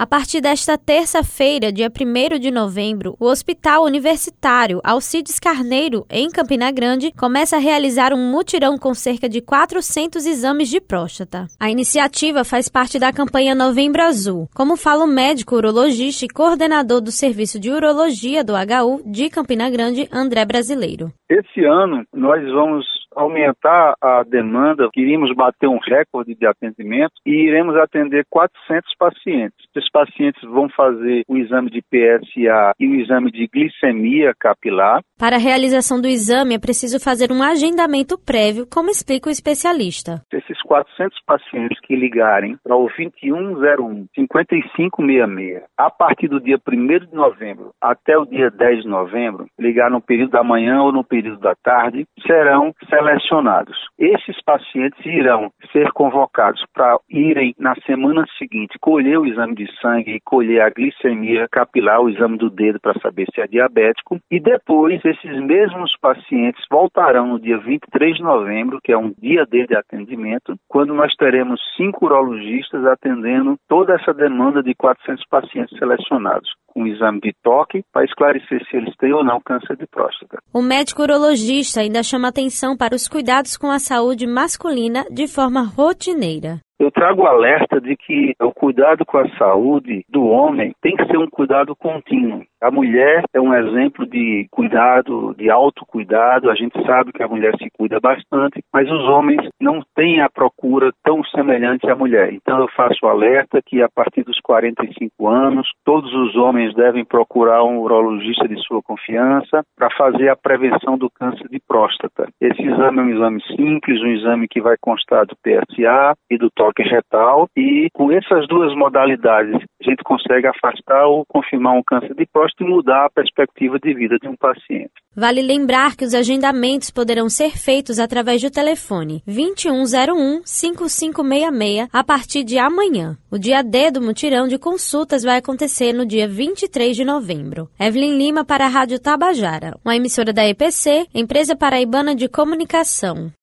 A partir desta terça-feira, dia 1 de novembro, o Hospital Universitário Alcides Carneiro, em Campina Grande, começa a realizar um mutirão com cerca de 400 exames de próstata. A iniciativa faz parte da campanha Novembro Azul, como fala o médico urologista e coordenador do Serviço de Urologia do HU de Campina Grande, André Brasileiro. Esse ano nós vamos aumentar a demanda, queríamos bater um recorde de atendimento e iremos atender 400 pacientes. Esses pacientes vão fazer o exame de PSA e o exame de glicemia capilar. Para a realização do exame é preciso fazer um agendamento prévio, como explica o especialista. Esses 400 pacientes que ligarem para o 2101 5566 a partir do dia 1 de novembro até o dia 10 de novembro, ligar no período da manhã ou no período da tarde, serão selecionados. Esses pacientes irão ser convocados para irem na semana seguinte colher o exame de sangue e colher a glicemia capilar, o exame do dedo para saber se é diabético, e depois esses mesmos pacientes voltarão no dia 23 de novembro, que é um dia D de atendimento, quando nós teremos cinco urologistas atendendo toda essa demanda de 400 pacientes selecionados com um exame de toque para esclarecer se eles têm ou não câncer de próstata. O médico urologista ainda chama atenção para os cuidados com a saúde masculina de forma rotineira. Eu trago alerta de que o cuidado com a saúde do homem tem que ser um cuidado contínuo. A mulher é um exemplo de cuidado, de autocuidado. A gente sabe que a mulher se cuida bastante, mas os homens não têm a procura tão semelhante à mulher. Então eu faço alerta que a partir dos 45 anos, todos os homens devem procurar um urologista de sua confiança para fazer a prevenção do câncer de próstata. Esse exame é um exame simples, um exame que vai constar do PSA e do toque retal e com essas duas modalidades a gente consegue afastar ou confirmar um câncer de próstata e mudar a perspectiva de vida de um paciente. Vale lembrar que os agendamentos poderão ser feitos através do telefone 2101 5566 a partir de amanhã. O dia D do mutirão de consultas vai acontecer no dia 23 de novembro. Evelyn Lima para a Rádio Tabajara, uma emissora da EPC, Empresa Paraibana de Comunicação.